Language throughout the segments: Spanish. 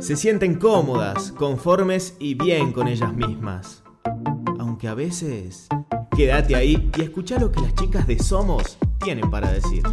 se sienten cómodas, conformes y bien con ellas mismas. Aunque a veces... Quédate ahí y escucha lo que las chicas de Somos tienen para decir.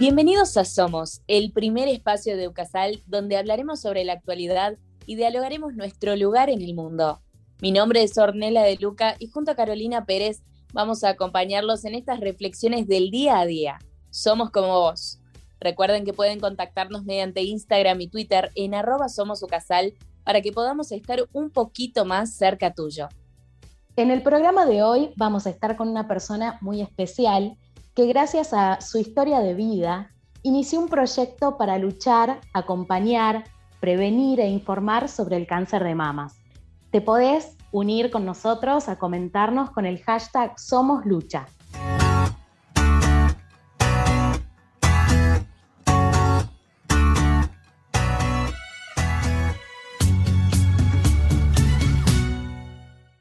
Bienvenidos a Somos, el primer espacio de Eucasal donde hablaremos sobre la actualidad y dialogaremos nuestro lugar en el mundo. Mi nombre es Ornella de Luca y junto a Carolina Pérez vamos a acompañarlos en estas reflexiones del día a día. Somos como vos. Recuerden que pueden contactarnos mediante Instagram y Twitter en arroba somosucasal para que podamos estar un poquito más cerca tuyo. En el programa de hoy vamos a estar con una persona muy especial que gracias a su historia de vida inició un proyecto para luchar, acompañar, prevenir e informar sobre el cáncer de mamas. Te podés unir con nosotros a comentarnos con el hashtag Somos Lucha.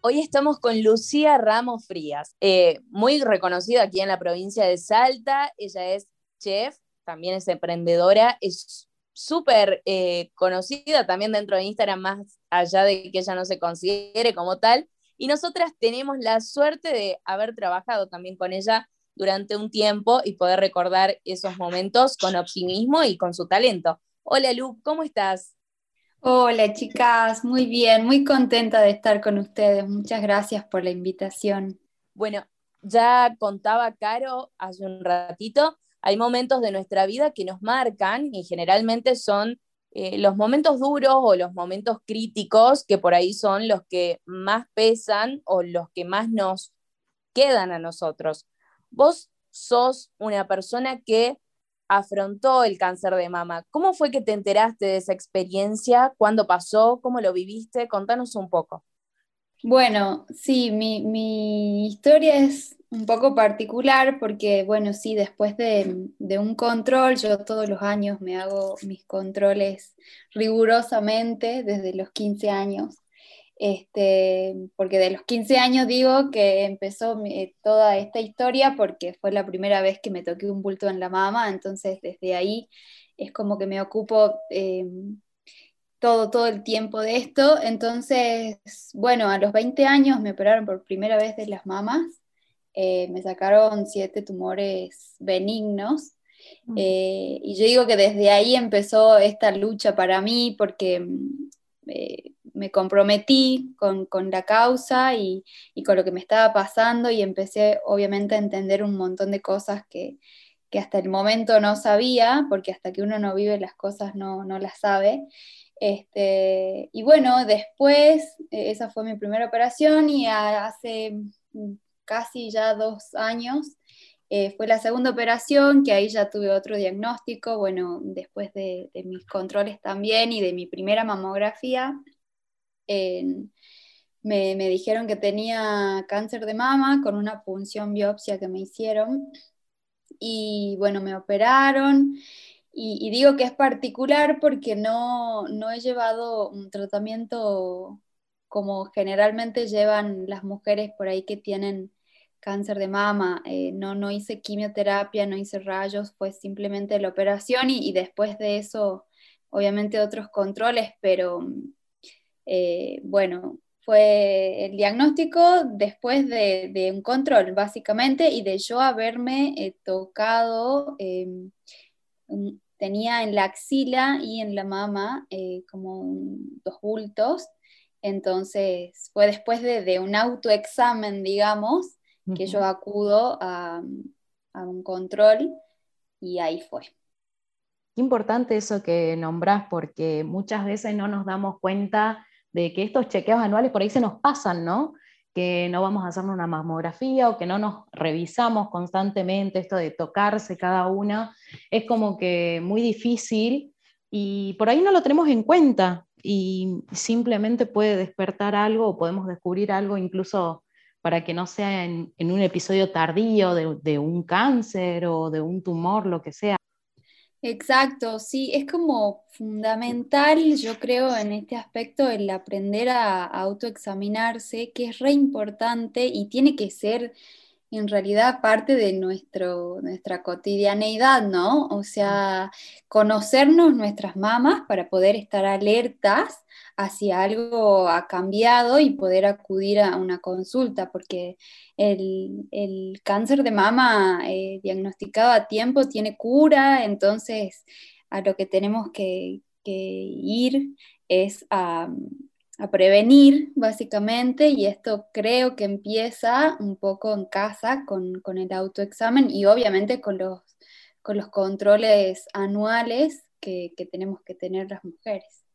Hoy estamos con Lucía Ramos Frías, eh, muy reconocida aquí en la provincia de Salta. Ella es chef, también es emprendedora, es súper eh, conocida también dentro de Instagram, más allá de que ella no se considere como tal. Y nosotras tenemos la suerte de haber trabajado también con ella durante un tiempo y poder recordar esos momentos con optimismo y con su talento. Hola Lu, ¿cómo estás? Hola chicas, muy bien, muy contenta de estar con ustedes. Muchas gracias por la invitación. Bueno, ya contaba Caro hace un ratito, hay momentos de nuestra vida que nos marcan y generalmente son eh, los momentos duros o los momentos críticos que por ahí son los que más pesan o los que más nos quedan a nosotros. Vos sos una persona que afrontó el cáncer de mama. ¿Cómo fue que te enteraste de esa experiencia? ¿Cuándo pasó? ¿Cómo lo viviste? Contanos un poco. Bueno, sí, mi, historia es un poco particular porque, bueno, sí, después de, de, un control, yo todos los años me hago mis controles rigurosamente desde los 15 años este, porque de los 15 años digo que empezó toda esta historia porque fue la primera vez que me toqué un bulto en la mama, entonces desde ahí es como que me ocupo eh, todo, todo el tiempo de esto. Entonces, bueno, a los 20 años me operaron por primera vez de las mamas, eh, me sacaron siete tumores benignos. Mm. Eh, y yo digo que desde ahí empezó esta lucha para mí porque me comprometí con, la causa y, con lo que me estaba pasando y empecé obviamente a entender un montón de cosas que, hasta el momento no sabía, porque hasta que uno no vive las cosas no, las sabe. Este, y bueno, después, eh, esa fue mi primera operación y hace casi ya dos años eh, fue la segunda operación, que ahí ya tuve otro diagnóstico, bueno, después de, de mis controles también y de mi primera mamografía me, dijeron que tenía cáncer de mama con una punción biopsia que me hicieron. Y bueno, me operaron. Y, digo que es particular porque no, he llevado un tratamiento como generalmente llevan las mujeres por ahí que tienen cáncer de mama. Eh, no, no hice quimioterapia, no hice rayos, fue simplemente la operación y después de eso, obviamente otros controles, pero eh, bueno, fue el diagnóstico después de, un control, básicamente, y de yo haberme eh, tocado, em, tenía en la axila y en la mama eh, como dos bultos, entonces fue después de, un autoexamen, digamos, que yo acudo a, a un control y ahí fue. Qué importante eso que nombrás, porque muchas veces no nos damos cuenta de que estos chequeos anuales por ahí se nos pasan, ¿no? Que no vamos a hacer una mamografía o que no nos revisamos constantemente, esto de tocarse cada una, es como que muy difícil y por ahí no lo tenemos en cuenta y simplemente puede despertar algo o podemos descubrir algo incluso para que no sea en, un episodio tardío de, de, un cáncer o de un tumor, lo que sea. Exacto, sí, es como fundamental, yo creo, en este aspecto el aprender a, autoexaminarse, que es re importante y tiene que ser en realidad parte de nuestro, nuestra cotidianeidad, ¿no? O sea, conocernos nuestras mamás para poder estar alertas hacia algo ha cambiado y poder acudir a una consulta, porque el, cáncer de mama eh, diagnosticado a tiempo tiene cura, entonces a lo que tenemos que, ir es a, prevenir, básicamente, y esto creo que empieza un poco en casa con, el autoexamen y obviamente con los, con los controles anuales que, que tenemos que tener las mujeres.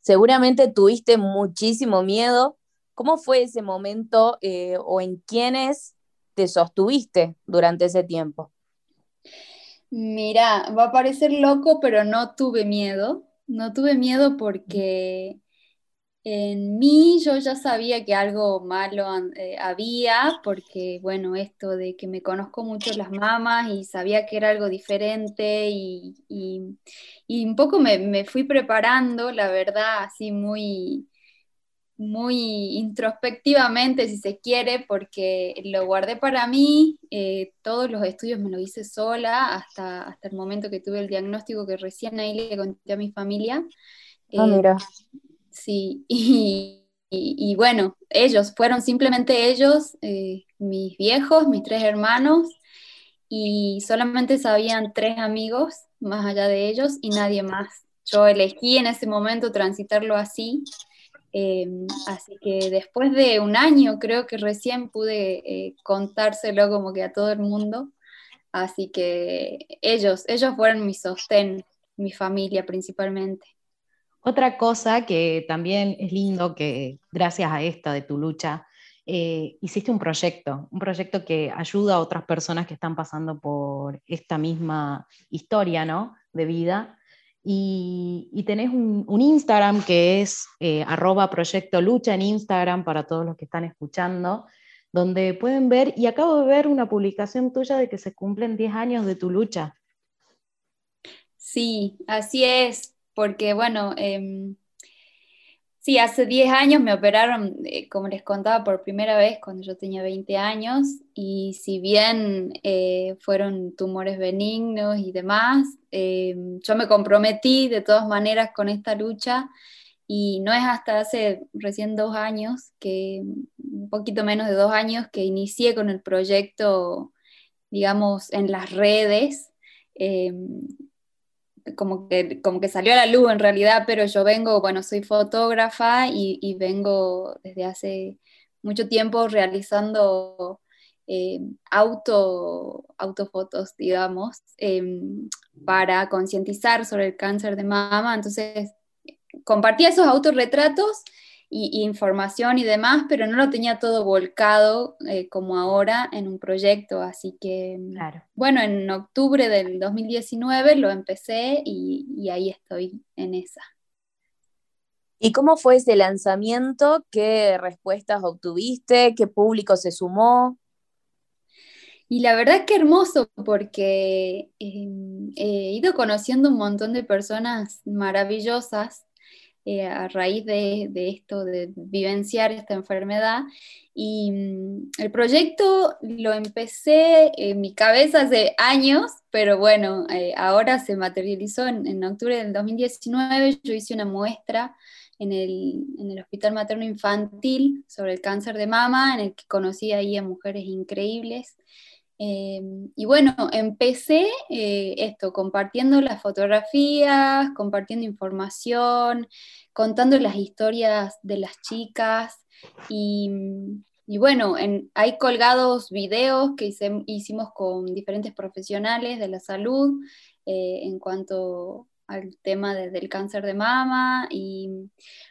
Seguramente tuviste muchísimo miedo ¿Cómo fue ese momento eh, o en quiénes te sostuviste durante ese tiempo? Mira, va a parecer loco, pero no tuve miedo. No tuve miedo porque en mí yo ya sabía que algo malo eh, había, porque bueno, esto de que me conozco mucho las mamás y sabía que era algo diferente y, un poco me, me, fui preparando, la verdad, así muy, muy introspectivamente, si se quiere, porque lo guardé para mí, eh, todos los estudios me lo hice sola hasta, hasta el momento que tuve el diagnóstico que recién ahí le conté a mi familia. Ah, mira. Eh, sí, y, bueno, ellos, fueron simplemente ellos, eh, mis viejos, mis tres hermanos, y solamente sabían tres amigos más allá de ellos y nadie más. Yo elegí en ese momento transitarlo así Em, así que después de un año creo que recién pude eh, contárselo como que a todo el mundo. Así que ellos, ellos fueron mi sostén, mi familia principalmente. Otra cosa que también es lindo que gracias a esta de tu lucha, eh, hiciste un proyecto, un proyecto que ayuda a otras personas que están pasando por esta misma historia ¿no? de vida y, tenés un, Instagram que es eh, arroba proyecto lucha en Instagram para todos los que están escuchando, donde pueden ver, y acabo de ver una publicación tuya de que se cumplen 10 años de tu lucha. Sí, así es, porque bueno, em, Sí, hace 10 años me operaron, eh, como les contaba, por primera vez cuando yo tenía 20 años y si bien eh, fueron tumores benignos y demás, eh, yo me comprometí de todas maneras con esta lucha y no es hasta hace recién dos años, que un poquito menos de dos años, que inicié con el proyecto, digamos, en las redes como que, como que salió a la luz en realidad, pero yo vengo, bueno, soy fotógrafa y, vengo desde hace mucho tiempo realizando eh, auto, autofotos, digamos, em, para concientizar sobre el cáncer de mama. Entonces, compartía esos autorretratos y, información y demás, pero no lo tenía todo volcado eh, como ahora en un proyecto. Así que, bueno, en octubre del 2019 lo empecé y, ahí estoy en esa. ¿Y cómo fue ese lanzamiento? ¿Qué respuestas obtuviste? ¿Qué público se sumó? Y la verdad que hermoso porque em, he ido conociendo un montón de personas maravillosas eh, a raíz de, esto, de vivenciar esta enfermedad. Y mm, el proyecto lo empecé en mi cabeza hace años, pero bueno, eh, ahora se materializó en, octubre del 2019. Yo hice una muestra en el, en el, Hospital Materno Infantil sobre el cáncer de mama, en el que conocí ahí a mujeres increíbles. Em, y bueno, empecé eh, esto, compartiendo las fotografías, compartiendo información, contando las historias de las chicas y, bueno, hay colgados videos que hicimos con diferentes profesionales de la salud eh, en cuanto al tema del cáncer de mama y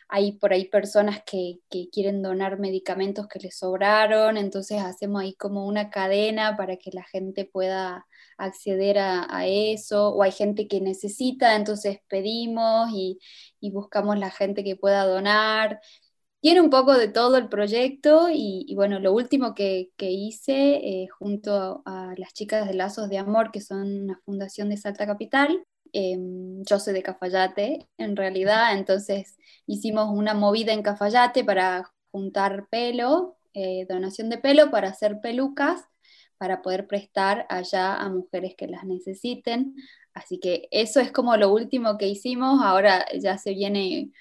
hay por ahí personas que, quieren donar medicamentos que les sobraron, entonces hacemos ahí como una cadena para que la gente pueda acceder a, eso, o hay gente que necesita, entonces pedimos y, buscamos la gente que pueda donar. tiene un poco de todo el proyecto y, bueno, lo último que, hice eh, junto a, las chicas de Lazos de Amor, que son una fundación de Salta Capital, em, yo soy de Cafayate en realidad, entonces hicimos una movida en Cafayate para juntar pelo, eh, donación de pelo para hacer pelucas para poder prestar allá a mujeres que las necesiten. Así que eso es como lo último que hicimos. Ahora ya se viene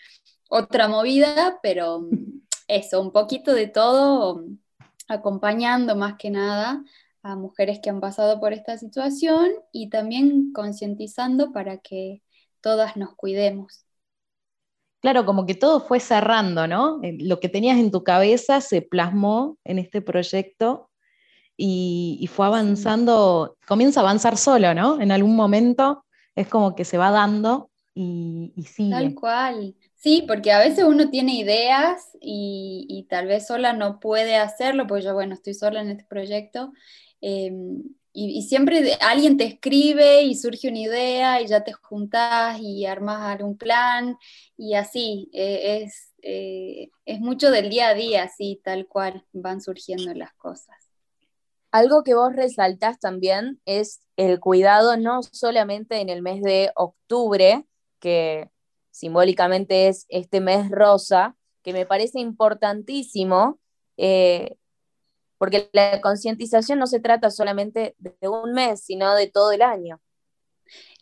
otra movida, pero eso, un poquito de todo, acompañando más que nada a mujeres que han pasado por esta situación y también concientizando para que todas nos cuidemos. Claro, como que todo fue cerrando, ¿no? Eh, lo que tenías en tu cabeza se plasmó en este proyecto y, fue avanzando, comienza a avanzar solo, ¿no? En algún momento es como que se va dando y, y sigue. Tal cual. Sí, porque a veces uno tiene ideas y, tal vez sola no puede hacerlo, porque yo, bueno, estoy sola en este proyecto. Em, y, siempre alguien te escribe y surge una idea y ya te juntas y armas algún plan y así. E, es, eh, es mucho del día a día, así, tal cual van surgiendo las cosas. Algo que vos resaltás también es el cuidado no solamente en el mes de octubre, que simbólicamente es este mes rosa, que me parece importantísimo, eh, porque la concientización no se trata solamente de un mes, sino de todo el año.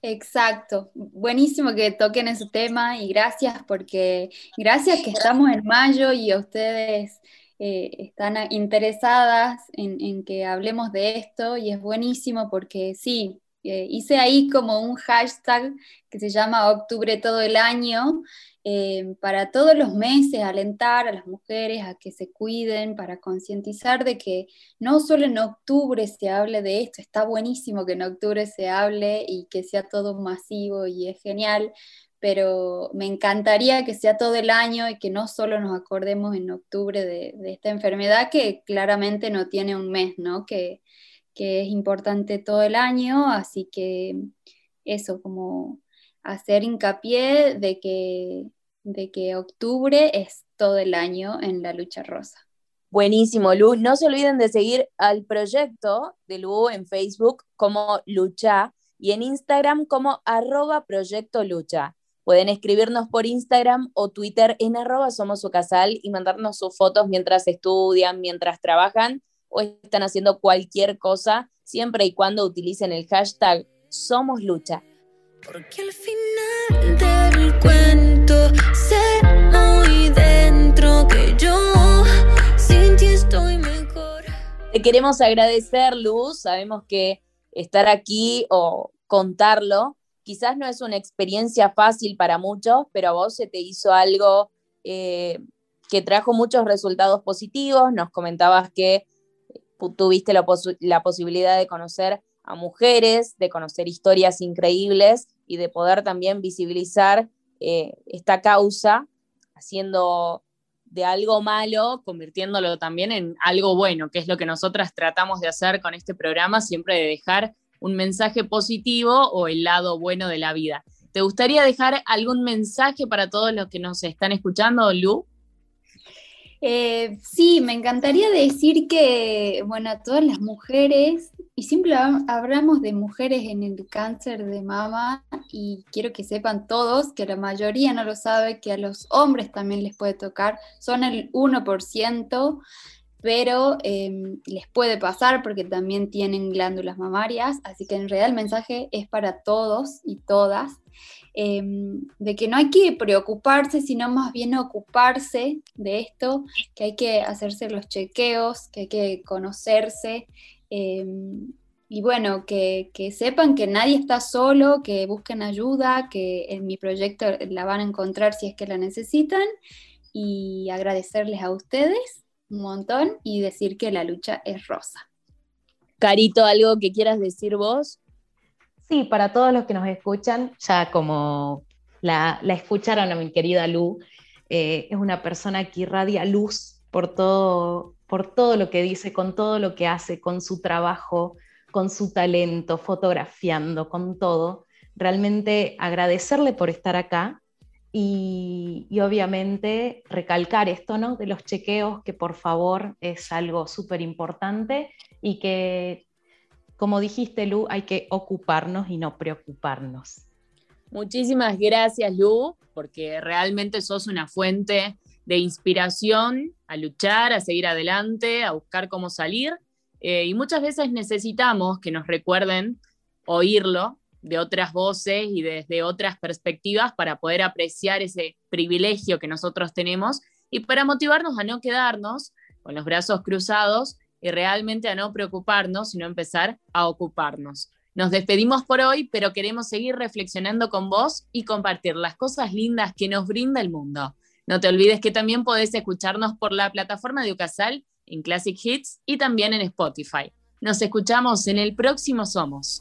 Exacto, buenísimo que toquen ese tema y gracias porque gracias que estamos en mayo y ustedes eh, están interesadas en, que hablemos de esto y es buenísimo porque sí, eh, hice ahí como un hashtag que se llama Octubre todo el año eh, para todos los meses alentar a las mujeres a que se cuiden, para concientizar de que no solo en octubre se hable de esto, está buenísimo que en octubre se hable y que sea todo masivo y es genial, pero me encantaría que sea todo el año y que no solo nos acordemos en octubre de, esta enfermedad que claramente no tiene un mes, ¿no? Que, es importante todo el año, así que eso, como hacer hincapié de que, de que octubre es todo el año en la lucha rosa. Buenísimo, Lu. No se olviden de seguir al proyecto de Lu en Facebook como Lucha y en Instagram como arroba proyecto lucha. Pueden escribirnos por Instagram o Twitter en arroba somos su casal y mandarnos sus fotos mientras estudian, mientras trabajan o están haciendo cualquier cosa, siempre y cuando utilicen el hashtag Somos Lucha. Porque al final del cuento sé muy dentro que yo sin estoy mejor. Te queremos agradecer, Luz. Sabemos que estar aquí o contarlo quizás no es una experiencia fácil para muchos, pero a vos se te hizo algo eh, que trajo muchos resultados positivos. Nos comentabas que tuviste la, posibilidad de conocer a mujeres, de conocer historias increíbles y de poder también visibilizar eh, esta causa, haciendo de algo malo, convirtiéndolo también en algo bueno, que es lo que nosotras tratamos de hacer con este programa, siempre de dejar un mensaje positivo o el lado bueno de la vida. ¿Te gustaría dejar algún mensaje para todos los que nos están escuchando, Lu? Eh, sí, me encantaría decir que, bueno, a todas las mujeres, y siempre hablamos de mujeres en el cáncer de mama, y quiero que sepan todos que la mayoría no lo sabe, que a los hombres también les puede tocar, son el 1% pero em, les puede pasar porque también tienen glándulas mamarias, así que en realidad el mensaje es para todos y todas, em, de que no hay que preocuparse, sino más bien ocuparse de esto, que hay que hacerse los chequeos, que hay que conocerse. Em, y bueno, que, que, sepan que nadie está solo, que busquen ayuda, que en mi proyecto la van a encontrar si es que la necesitan y agradecerles a ustedes un montón y decir que la lucha es rosa. Carito, ¿algo que quieras decir vos? Sí, para todos los que nos escuchan, ya como la, escucharon a mi querida Lu, eh, es una persona que irradia luz por todo, por todo lo que dice, con todo lo que hace, con su trabajo, con su talento, fotografiando, con todo. Realmente agradecerle por estar acá y, y, obviamente recalcar esto, ¿no? De los chequeos, que por favor es algo súper importante y que, como dijiste, Lu, hay que ocuparnos y no preocuparnos. Muchísimas gracias, Lu, porque realmente sos una fuente de inspiración a luchar, a seguir adelante, a buscar cómo salir. Eh, y muchas veces necesitamos que nos recuerden oírlo de otras voces y desde otras perspectivas para poder apreciar ese privilegio que nosotros tenemos y para motivarnos a no quedarnos con los brazos cruzados y realmente a no preocuparnos, sino empezar a ocuparnos. Nos despedimos por hoy, pero queremos seguir reflexionando con vos y compartir las cosas lindas que nos brinda el mundo. No te olvides que también podés escucharnos por la plataforma de Ucasal en Classic Hits y también en Spotify. Nos escuchamos en el próximo Somos.